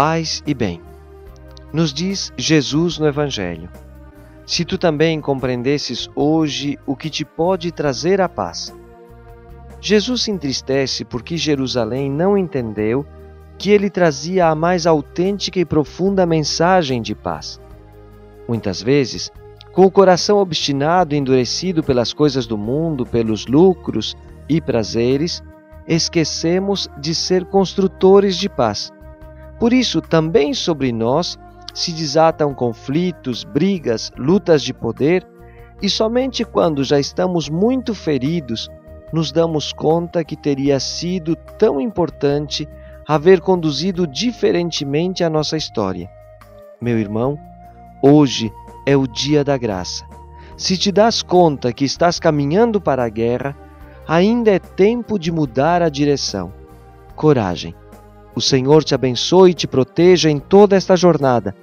paz e bem. Nos diz Jesus no Evangelho. Se tu também compreendesses hoje o que te pode trazer a paz. Jesus se entristece porque Jerusalém não entendeu que ele trazia a mais autêntica e profunda mensagem de paz. Muitas vezes, com o coração obstinado e endurecido pelas coisas do mundo, pelos lucros e prazeres, esquecemos de ser construtores de paz. Por isso, também sobre nós se desatam conflitos, brigas, lutas de poder, e somente quando já estamos muito feridos nos damos conta que teria sido tão importante haver conduzido diferentemente a nossa história. Meu irmão, hoje é o dia da graça. Se te das conta que estás caminhando para a guerra, ainda é tempo de mudar a direção. Coragem. O Senhor te abençoe e te proteja em toda esta jornada.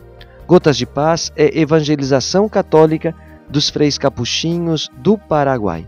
Gotas de Paz é evangelização católica dos freis capuchinhos do Paraguai.